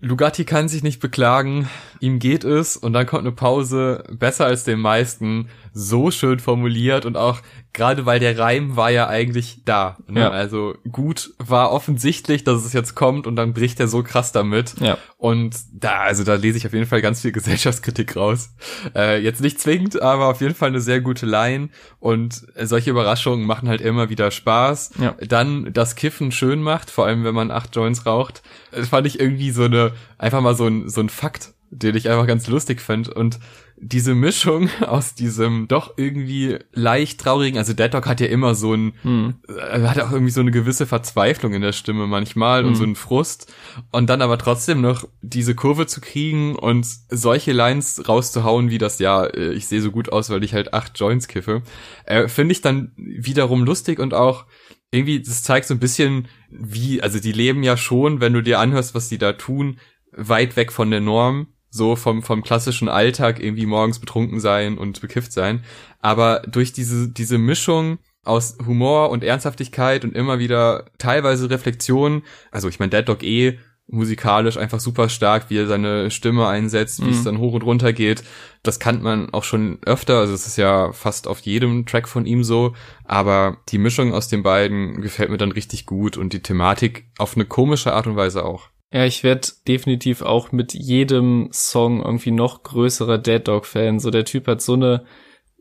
Lugatti kann sich nicht beklagen, ihm geht es und dann kommt eine Pause, besser als den meisten, so schön formuliert und auch gerade weil der Reim war ja eigentlich da. Ne? Ja. Also gut war offensichtlich, dass es jetzt kommt und dann bricht er so krass damit. Ja. Und da, also da lese ich auf jeden Fall ganz viel Gesellschaftskritik raus. Äh, jetzt nicht zwingend, aber auf jeden Fall eine sehr gute Line. Und solche Überraschungen machen halt immer wieder Spaß. Ja. Dann das Kiffen schön macht, vor allem wenn man acht Joints raucht. Das fand ich irgendwie so eine, einfach mal so ein, so ein Fakt den ich einfach ganz lustig fand. Und diese Mischung aus diesem doch irgendwie leicht traurigen, also Dead Dog hat ja immer so ein, hm. äh, hat auch irgendwie so eine gewisse Verzweiflung in der Stimme manchmal hm. und so einen Frust. Und dann aber trotzdem noch diese Kurve zu kriegen und solche Lines rauszuhauen, wie das, ja, äh, ich sehe so gut aus, weil ich halt acht Joints kiffe, äh, finde ich dann wiederum lustig und auch irgendwie, das zeigt so ein bisschen, wie, also die leben ja schon, wenn du dir anhörst, was die da tun, weit weg von der Norm so vom, vom klassischen Alltag irgendwie morgens betrunken sein und bekifft sein. Aber durch diese, diese Mischung aus Humor und Ernsthaftigkeit und immer wieder teilweise Reflexion, also ich meine, Dead Dog eh musikalisch einfach super stark, wie er seine Stimme einsetzt, wie mhm. es dann hoch und runter geht. Das kann man auch schon öfter, also es ist ja fast auf jedem Track von ihm so, aber die Mischung aus den beiden gefällt mir dann richtig gut und die Thematik auf eine komische Art und Weise auch. Ja, ich werde definitiv auch mit jedem Song irgendwie noch größerer Dead Dog Fan. So der Typ hat so eine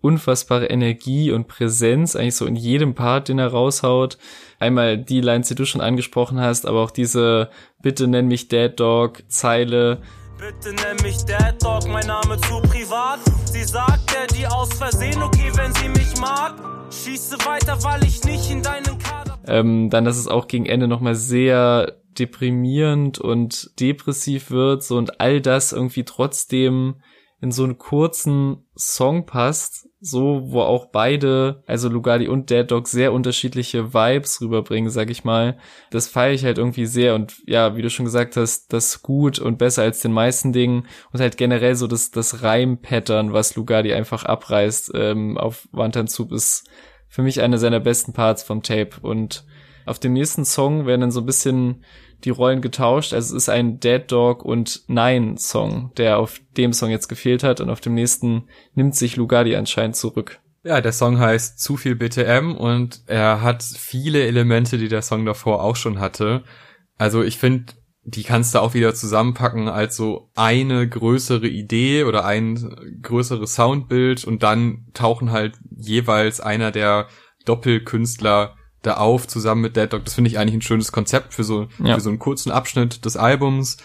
unfassbare Energie und Präsenz eigentlich so in jedem Part, den er raushaut. Einmal die Lines, die du schon angesprochen hast, aber auch diese Bitte nenn mich Dead Dog Zeile. Bitte nenn mich Dead Dog, mein Name zu privat. Sie sagt er die aus Versehen, okay, wenn sie mich mag. Schieße weiter, weil ich nicht in deinen Kader. Ähm, dann, dass es auch gegen Ende nochmal sehr deprimierend und depressiv wird, so und all das irgendwie trotzdem in so einen kurzen Song passt, so wo auch beide, also Lugardi und Dead Dog sehr unterschiedliche Vibes rüberbringen, sag ich mal. Das feiere ich halt irgendwie sehr und ja, wie du schon gesagt hast, das gut und besser als den meisten Dingen und halt generell so das das Reim-Pattern, was Lugardi einfach abreißt ähm, auf Wantanzub ist für mich einer seiner besten Parts vom Tape und auf dem nächsten Song werden dann so ein bisschen die Rollen getauscht. Also es ist ein Dead Dog und Nein Song, der auf dem Song jetzt gefehlt hat und auf dem nächsten nimmt sich Lugardi anscheinend zurück. Ja, der Song heißt Zu viel BTM und er hat viele Elemente, die der Song davor auch schon hatte. Also ich finde, die kannst du auch wieder zusammenpacken als so eine größere Idee oder ein größeres Soundbild und dann tauchen halt jeweils einer der Doppelkünstler da auf, zusammen mit Dead Dog. Das finde ich eigentlich ein schönes Konzept für so, ja. für so einen kurzen Abschnitt des Albums.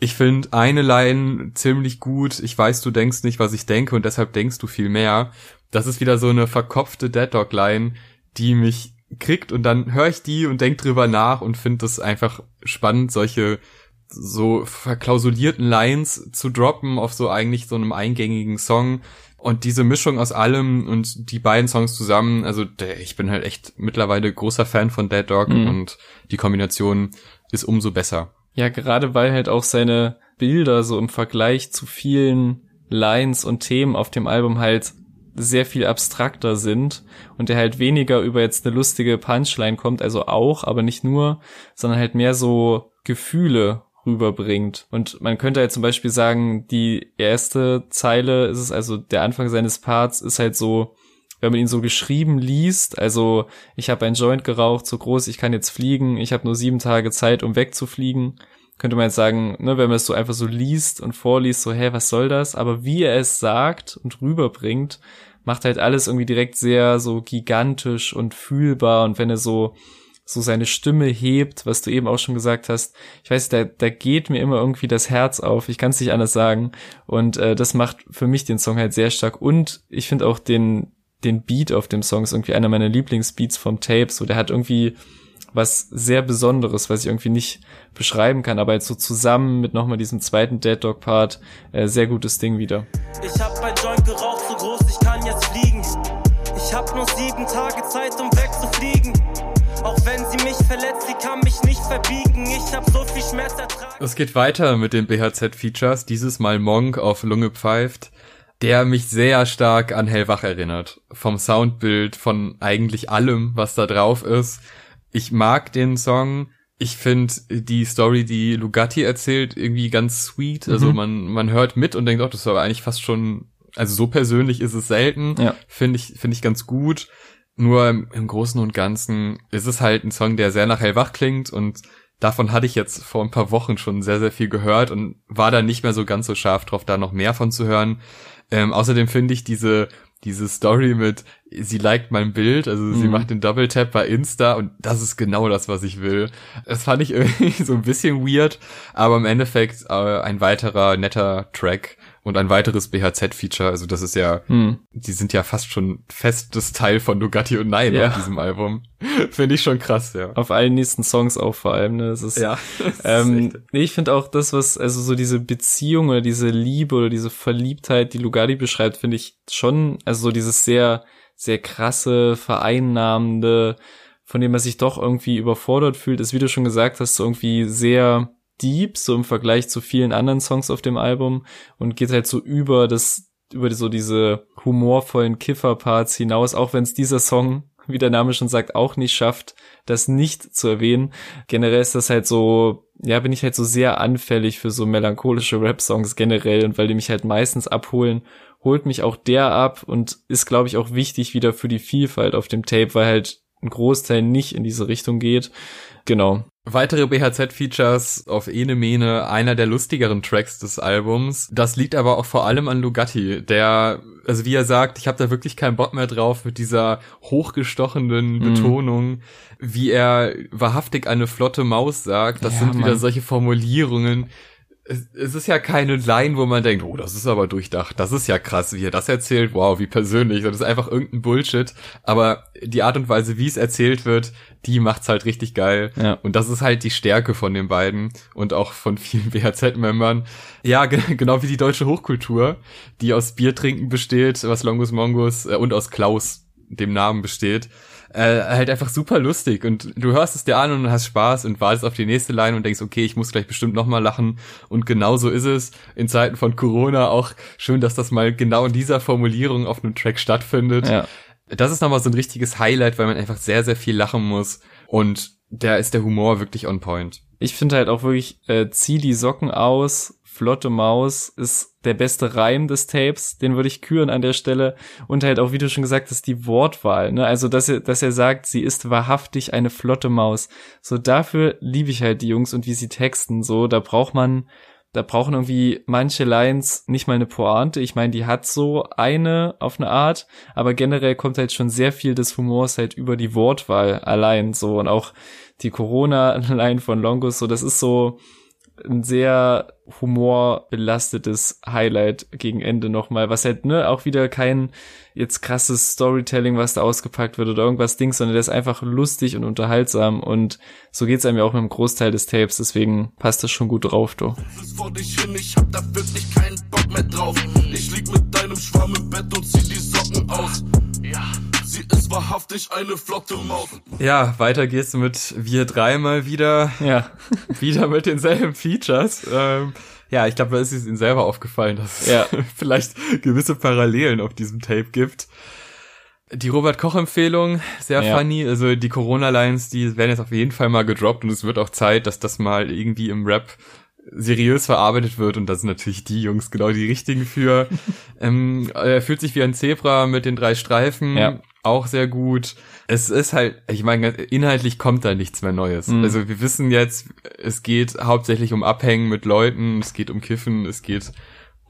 Ich finde eine Line ziemlich gut. Ich weiß, du denkst nicht, was ich denke und deshalb denkst du viel mehr. Das ist wieder so eine verkopfte Dead Dog Line, die mich kriegt und dann höre ich die und denk drüber nach und finde das einfach spannend, solche so verklausulierten Lines zu droppen auf so eigentlich so einem eingängigen Song und diese Mischung aus allem und die beiden Songs zusammen, also der, ich bin halt echt mittlerweile großer Fan von Dead Dog mhm. und die Kombination ist umso besser. Ja, gerade weil halt auch seine Bilder so im Vergleich zu vielen Lines und Themen auf dem Album halt sehr viel abstrakter sind und der halt weniger über jetzt eine lustige Punchline kommt, also auch, aber nicht nur, sondern halt mehr so Gefühle rüberbringt. Und man könnte halt zum Beispiel sagen, die erste Zeile ist es, also der Anfang seines Parts ist halt so, wenn man ihn so geschrieben liest, also ich habe ein Joint geraucht, so groß, ich kann jetzt fliegen, ich habe nur sieben Tage Zeit, um wegzufliegen, könnte man jetzt sagen, ne, wenn man es so einfach so liest und vorliest, so, hä, was soll das? Aber wie er es sagt und rüberbringt, macht halt alles irgendwie direkt sehr so gigantisch und fühlbar und wenn er so so seine Stimme hebt, was du eben auch schon gesagt hast. Ich weiß, da, da geht mir immer irgendwie das Herz auf. Ich kann es nicht anders sagen. Und äh, das macht für mich den Song halt sehr stark. Und ich finde auch den, den Beat auf dem Song ist irgendwie einer meiner Lieblingsbeats vom Tape. So, der hat irgendwie was sehr Besonderes, was ich irgendwie nicht beschreiben kann, aber jetzt so zusammen mit nochmal diesem zweiten Dead Dog Part, äh, sehr gutes Ding wieder. Ich hab bei Joint geraucht, so groß, ich kann jetzt fliegen. Ich hab nur sieben Tage Zeit, um verbiegen. Ich hab so viel Schmerz ertragen. Es geht weiter mit den BHZ-Features, dieses Mal Monk auf Lunge pfeift, der mich sehr stark an Hellwach erinnert. Vom Soundbild, von eigentlich allem, was da drauf ist. Ich mag den Song. Ich finde die Story, die Lugatti erzählt, irgendwie ganz sweet. Also Mhm. man, man hört mit und denkt, oh, das ist aber eigentlich fast schon, also so persönlich ist es selten. Ja. Finde ich, finde ich ganz gut. Nur im, im Großen und Ganzen ist es halt ein Song, der sehr nach Hellwach klingt und davon hatte ich jetzt vor ein paar Wochen schon sehr, sehr viel gehört und war da nicht mehr so ganz so scharf drauf, da noch mehr von zu hören. Ähm, außerdem finde ich diese, diese Story mit, sie liked mein Bild, also sie Mhm. macht den Double Tap bei Insta und das ist genau das, was ich will. Das fand ich irgendwie so ein bisschen weird, aber im Endeffekt äh, ein weiterer netter Track und ein weiteres BHZ-Feature. Also das ist ja, Hm. die sind ja fast schon festes Teil von Nugatti und Nein Ja. auf diesem Album. Finde ich schon krass, ja. Auf allen nächsten Songs auch vor allem, ne? Das ist, Ja. Ähm, nee, ich finde auch das, was, also so diese Beziehung oder diese Liebe oder diese Verliebtheit, die Lugardi beschreibt, finde ich schon, also so dieses sehr, sehr krasse, vereinnahmende, von dem man sich doch irgendwie überfordert fühlt, ist, wie du schon gesagt hast, so irgendwie sehr deep, so im Vergleich zu vielen anderen Songs auf dem Album und geht halt so über das, über so diese humorvollen Kiffer-Parts hinaus, auch wenn es dieser Song, wie der Name schon sagt, auch nicht schafft, das nicht zu erwähnen. Generell ist das halt so, ja, bin ich halt so sehr anfällig für so melancholische Rap-Songs generell und weil die mich halt meistens abholen, holt mich auch der ab und ist, glaube ich, auch wichtig wieder für die Vielfalt auf dem Tape, weil halt ein Großteil nicht in diese Richtung geht. Genau. Weitere BHZ-Features auf Ene Mene, einer der lustigeren Tracks des Albums. Das liegt aber auch vor allem an Lugatti, der, also wie er sagt, ich habe da wirklich keinen Bock mehr drauf mit dieser hochgestochenen Mhm. Betonung, wie er wahrhaftig eine flotte Maus sagt. Das Ja, sind wieder Mann. solche Formulierungen. Es, es ist ja keine Line, wo man denkt, oh, das ist aber durchdacht, das ist ja krass, wie er das erzählt, wow, wie persönlich, das ist einfach irgendein Bullshit, aber die Art und Weise, wie es erzählt wird, die macht's halt richtig geil. Ja. Und das ist halt die Stärke von den beiden und auch von vielen BHZ-Membern. Ja, ge genau wie die deutsche Hochkultur, die aus Biertrinken besteht, was Longus Mongus äh, und aus Klaus, dem Namen besteht. Äh, halt einfach super lustig und du hörst es dir an und hast Spaß und wartest auf die nächste Line und denkst, okay, ich muss gleich bestimmt nochmal lachen und genau so ist es in Zeiten von Corona auch schön, dass das mal genau in dieser Formulierung auf einem Track stattfindet. Ja. Das ist nochmal so ein richtiges Highlight, weil man einfach sehr, sehr viel lachen muss. Und da ist der Humor wirklich on point. Ich finde halt auch wirklich, äh, zieh die Socken aus, flotte Maus ist der beste Reim des Tapes, den würde ich küren an der Stelle. Und halt auch, wie du schon gesagt hast, die Wortwahl, ne? Also, dass er, dass er sagt, sie ist wahrhaftig eine flotte Maus. So, dafür liebe ich halt die Jungs und wie sie texten. So, da braucht man, da brauchen irgendwie manche Lines nicht mal eine Pointe. Ich meine, die hat so eine auf eine Art, aber generell kommt halt schon sehr viel des Humors halt über die Wortwahl allein so und auch die Corona-Line von Longus, so das ist so ein sehr humorbelastetes Highlight gegen Ende nochmal, was halt, ne, auch wieder kein jetzt krasses Storytelling, was da ausgepackt wird oder irgendwas Dings, sondern der ist einfach lustig und unterhaltsam und so geht's einem ja auch mit dem Großteil des Tapes, deswegen passt das schon gut drauf, du. bis vor dich hin, ich hab da wirklich keinen Bock mehr drauf. Ich lieg mit deinem Schwarm im Bett und zieh die Socken aus. Ja, sie ist wahrhaftig eine flotte Maus. Ja, weiter geht's mit wir dreimal wieder, Ja, wieder mit denselben Features. Ähm, ja, ich glaube, da ist es ihnen selber aufgefallen, dass es Ja. vielleicht gewisse Parallelen auf diesem Tape gibt. Die Robert Koch Empfehlung, sehr Ja. funny. Also die Corona Lines, die werden jetzt auf jeden Fall mal gedroppt und es wird auch Zeit, dass das mal irgendwie im Rap seriös verarbeitet wird und das sind natürlich die Jungs genau die richtigen für. ähm, er fühlt sich wie ein Zebra mit den drei Streifen, Ja. auch sehr gut. Es ist halt, ich meine, inhaltlich kommt da nichts mehr Neues. Mhm. Also wir wissen jetzt, es geht hauptsächlich um Abhängen mit Leuten, es geht um Kiffen, es geht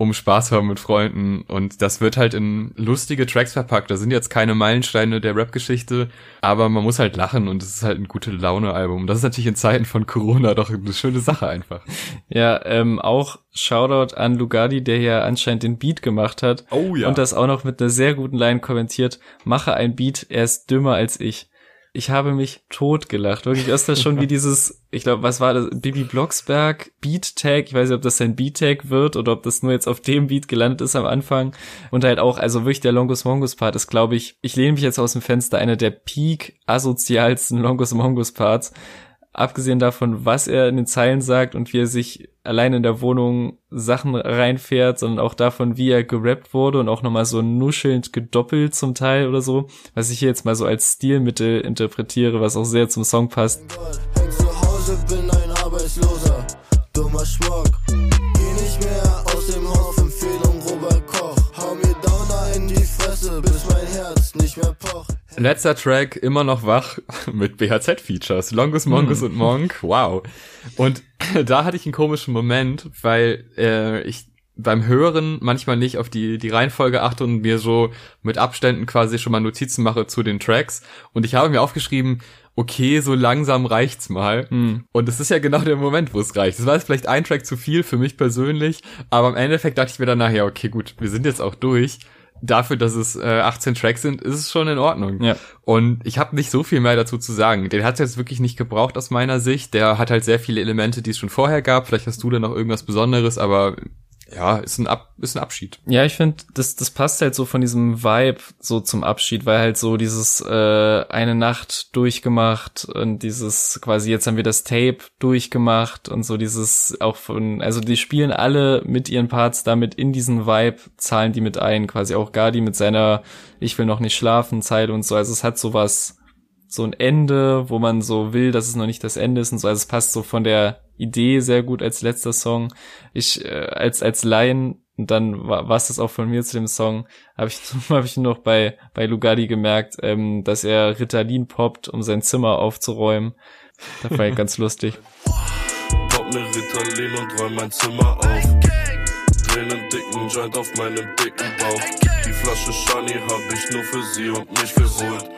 um Spaß haben mit Freunden und das wird halt in lustige Tracks verpackt. Da sind jetzt keine Meilensteine der Rap-Geschichte, aber man muss halt lachen und es ist halt ein gute Laune-Album. Das ist natürlich in Zeiten von Corona doch eine schöne Sache einfach. ja, ähm, auch Shoutout an Lugardi, der ja anscheinend den Beat gemacht hat. Oh ja. Und das auch noch mit einer sehr guten Line kommentiert. Mache ein Beat, er ist dümmer als ich. Ich habe mich totgelacht. Wirklich, ist das schon wie dieses, ich glaube, was war das, Bibi Blocksberg Beat Tag, ich weiß nicht, ob das sein Beat Tag wird oder ob das nur jetzt auf dem Beat gelandet ist am Anfang. Und halt auch, also wirklich der Longus Mongus Part ist, glaube ich, ich lehne mich jetzt aus dem Fenster, einer der peak asozialsten Longus Mongus Parts abgesehen davon, was er in den Zeilen sagt und wie er sich allein in der Wohnung Sachen reinfährt, sondern auch davon, wie er gerappt wurde und auch nochmal so nuschelnd gedoppelt zum Teil oder so, was ich hier jetzt mal so als Stilmittel interpretiere, was auch sehr zum Song passt. Hause, bin ein Arbeitsloser, dummer Schmuck. Herz nicht mehr pocht. Letzter Track, immer noch wach, mit BHZ-Features. Longus, Mongus hm. und Monk, wow. Und da hatte ich einen komischen Moment, weil äh, ich beim Hören manchmal nicht auf die, die Reihenfolge achte und mir so mit Abständen quasi schon mal Notizen mache zu den Tracks. Und ich habe mir aufgeschrieben, okay, so langsam reicht's mal. Mm. Und es ist ja genau der Moment, wo es reicht. Das war jetzt vielleicht ein Track zu viel für mich persönlich, aber im Endeffekt dachte ich mir dann nachher, okay, gut, wir sind jetzt auch durch dafür, dass es äh, 18 Tracks sind, ist es schon in Ordnung. Ja. Und ich habe nicht so viel mehr dazu zu sagen. Den hat es jetzt wirklich nicht gebraucht aus meiner Sicht. Der hat halt sehr viele Elemente, die es schon vorher gab. Vielleicht hast du da noch irgendwas Besonderes, aber ja, ist ein, Ab ist ein Abschied. Ja, ich finde, das, das passt halt so von diesem Vibe so zum Abschied, weil halt so dieses äh, eine Nacht durchgemacht und dieses quasi jetzt haben wir das Tape durchgemacht und so dieses auch von, also die spielen alle mit ihren Parts damit in diesen Vibe, zahlen die mit ein, quasi auch Gardi mit seiner Ich will noch nicht schlafen Zeile und so, also es hat sowas so ein Ende, wo man so will, dass es noch nicht das Ende ist und so. Also es passt so von der Idee sehr gut als letzter Song. Ich äh, als als Laien und dann war es das auch von mir zu dem Song, habe ich habe ich noch bei bei Lugardi gemerkt, ähm, dass er Ritalin poppt, um sein Zimmer aufzuräumen. Das war ja ganz lustig. Pop ne Ritalin und räum mein Zimmer auf. Dreh nen dicken Joint auf meinem dicken Bauch. Die Flasche Shani hab ich nur für sie und mich geholt.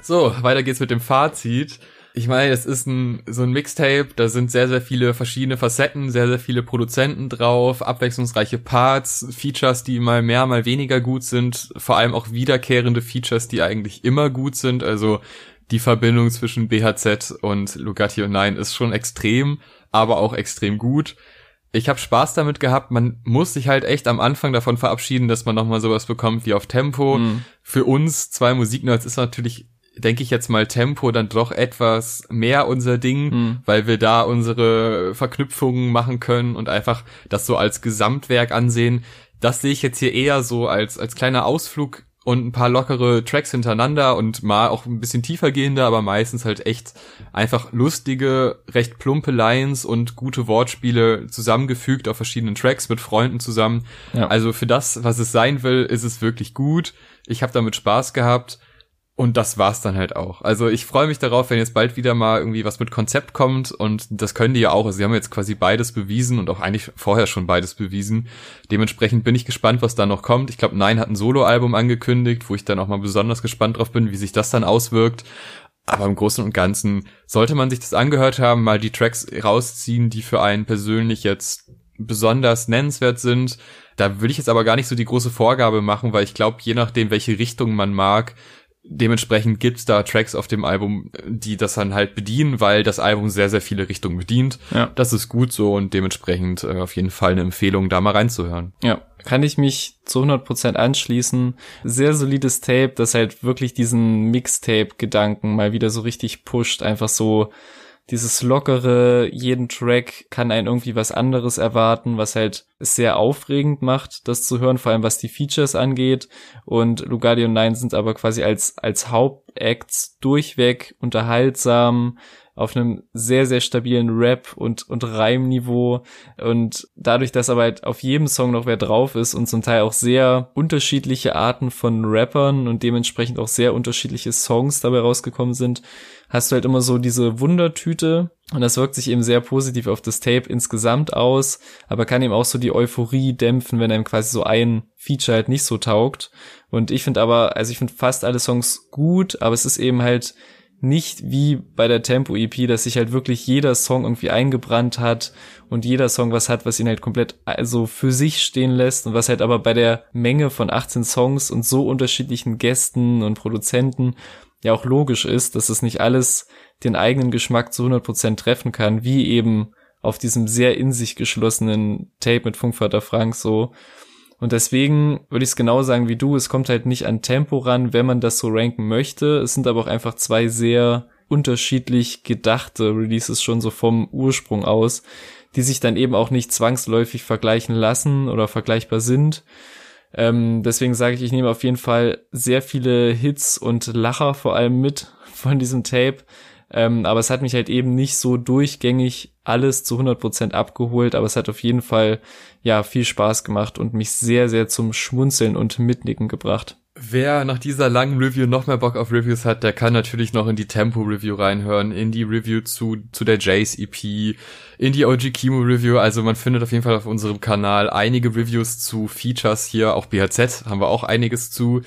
So, weiter geht's mit dem Fazit. Ich meine, es ist ein, so ein Mixtape, da sind sehr, sehr viele verschiedene Facetten, sehr, sehr viele Produzenten drauf, abwechslungsreiche Parts, Features, die mal mehr, mal weniger gut sind, vor allem auch wiederkehrende Features, die eigentlich immer gut sind, also die Verbindung zwischen BHZ und Lugatti und Nine ist schon extrem, aber auch extrem gut. Ich habe Spaß damit gehabt. Man muss sich halt echt am Anfang davon verabschieden, dass man nochmal sowas bekommt wie auf Tempo. Mhm. Für uns zwei Musiknerds ist natürlich denke ich jetzt mal, Tempo dann doch etwas mehr unser Ding, hm. weil wir da unsere Verknüpfungen machen können und einfach das so als Gesamtwerk ansehen. Das sehe ich jetzt hier eher so als, als kleiner Ausflug und ein paar lockere Tracks hintereinander und mal auch ein bisschen tiefer gehende, aber meistens halt echt einfach lustige, recht plumpe Lines und gute Wortspiele zusammengefügt auf verschiedenen Tracks mit Freunden zusammen. Ja. Also für das, was es sein will, ist es wirklich gut. Ich habe damit Spaß gehabt und das war's dann halt auch. Also ich freue mich darauf, wenn jetzt bald wieder mal irgendwie was mit Konzept kommt und das können die ja auch. Also sie haben jetzt quasi beides bewiesen und auch eigentlich vorher schon beides bewiesen. Dementsprechend bin ich gespannt, was da noch kommt. Ich glaube, Nein hat ein Soloalbum angekündigt, wo ich dann auch mal besonders gespannt drauf bin, wie sich das dann auswirkt. Aber im Großen und Ganzen sollte man sich das angehört haben, mal die Tracks rausziehen, die für einen persönlich jetzt besonders nennenswert sind. Da würde ich jetzt aber gar nicht so die große Vorgabe machen, weil ich glaube, je nachdem, welche Richtung man mag, dementsprechend gibt's da Tracks auf dem Album, die das dann halt bedienen, weil das Album sehr, sehr viele Richtungen bedient. Ja. Das ist gut so und dementsprechend äh, auf jeden Fall eine Empfehlung, da mal reinzuhören. Ja, kann ich mich zu 100% anschließen. Sehr solides Tape, das halt wirklich diesen Mixtape-Gedanken mal wieder so richtig pusht. Einfach so dieses lockere, jeden Track kann einen irgendwie was anderes erwarten, was halt sehr aufregend macht, das zu hören, vor allem was die Features angeht. Und Lugardi und Nine sind aber quasi als, als Hauptacts durchweg unterhaltsam, auf einem sehr, sehr stabilen Rap- und, und Reimniveau. Und dadurch, dass aber halt auf jedem Song noch wer drauf ist und zum Teil auch sehr unterschiedliche Arten von Rappern und dementsprechend auch sehr unterschiedliche Songs dabei rausgekommen sind, hast du halt immer so diese Wundertüte und das wirkt sich eben sehr positiv auf das Tape insgesamt aus, aber kann eben auch so die Euphorie dämpfen, wenn einem quasi so ein Feature halt nicht so taugt. Und ich finde aber, also ich finde fast alle Songs gut, aber es ist eben halt nicht wie bei der Tempo-EP, dass sich halt wirklich jeder Song irgendwie eingebrannt hat und jeder Song was hat, was ihn halt komplett also für sich stehen lässt und was halt aber bei der Menge von 18 Songs und so unterschiedlichen Gästen und Produzenten ja auch logisch ist, dass es nicht alles den eigenen Geschmack zu 100% treffen kann, wie eben auf diesem sehr in sich geschlossenen Tape mit Funkvater Frank so. Und deswegen würde ich es genau sagen wie du, es kommt halt nicht an Tempo ran, wenn man das so ranken möchte. Es sind aber auch einfach zwei sehr unterschiedlich gedachte Releases schon so vom Ursprung aus, die sich dann eben auch nicht zwangsläufig vergleichen lassen oder vergleichbar sind. Ähm, deswegen sage ich, ich nehme auf jeden Fall sehr viele Hits und Lacher vor allem mit von diesem Tape. Ähm, aber es hat mich halt eben nicht so durchgängig alles zu 100% abgeholt, aber es hat auf jeden Fall ja viel Spaß gemacht und mich sehr, sehr zum Schmunzeln und Mitnicken gebracht. Wer nach dieser langen Review noch mehr Bock auf Reviews hat, der kann natürlich noch in die Tempo-Review reinhören, in die Review zu, zu der Jace EP, in die OG Kimo Review. Also man findet auf jeden Fall auf unserem Kanal einige Reviews zu Features hier, auch BHZ haben wir auch einiges zu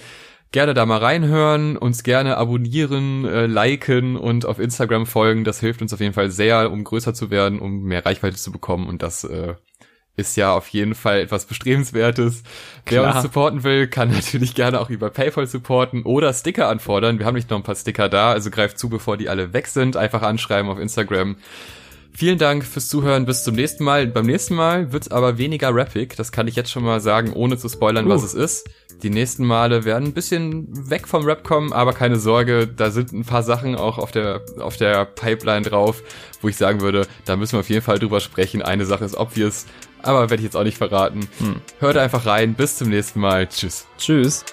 gerne da mal reinhören, uns gerne abonnieren, äh, liken und auf Instagram folgen. Das hilft uns auf jeden Fall sehr, um größer zu werden, um mehr Reichweite zu bekommen und das äh, ist ja auf jeden Fall etwas Bestrebenswertes. Klar. Wer uns supporten will, kann natürlich gerne auch über PayPal supporten oder Sticker anfordern. Wir haben nicht noch ein paar Sticker da, also greift zu, bevor die alle weg sind. Einfach anschreiben auf Instagram. Vielen Dank fürs Zuhören. Bis zum nächsten Mal. Beim nächsten Mal wird's aber weniger rappig. Das kann ich jetzt schon mal sagen, ohne zu spoilern, uh. was es ist. Die nächsten Male werden ein bisschen weg vom Rap kommen, aber keine Sorge, da sind ein paar Sachen auch auf der, auf der Pipeline drauf, wo ich sagen würde, da müssen wir auf jeden Fall drüber sprechen. Eine Sache ist obvious, aber werde ich jetzt auch nicht verraten. Hm. Hört einfach rein. Bis zum nächsten Mal. Tschüss. Tschüss.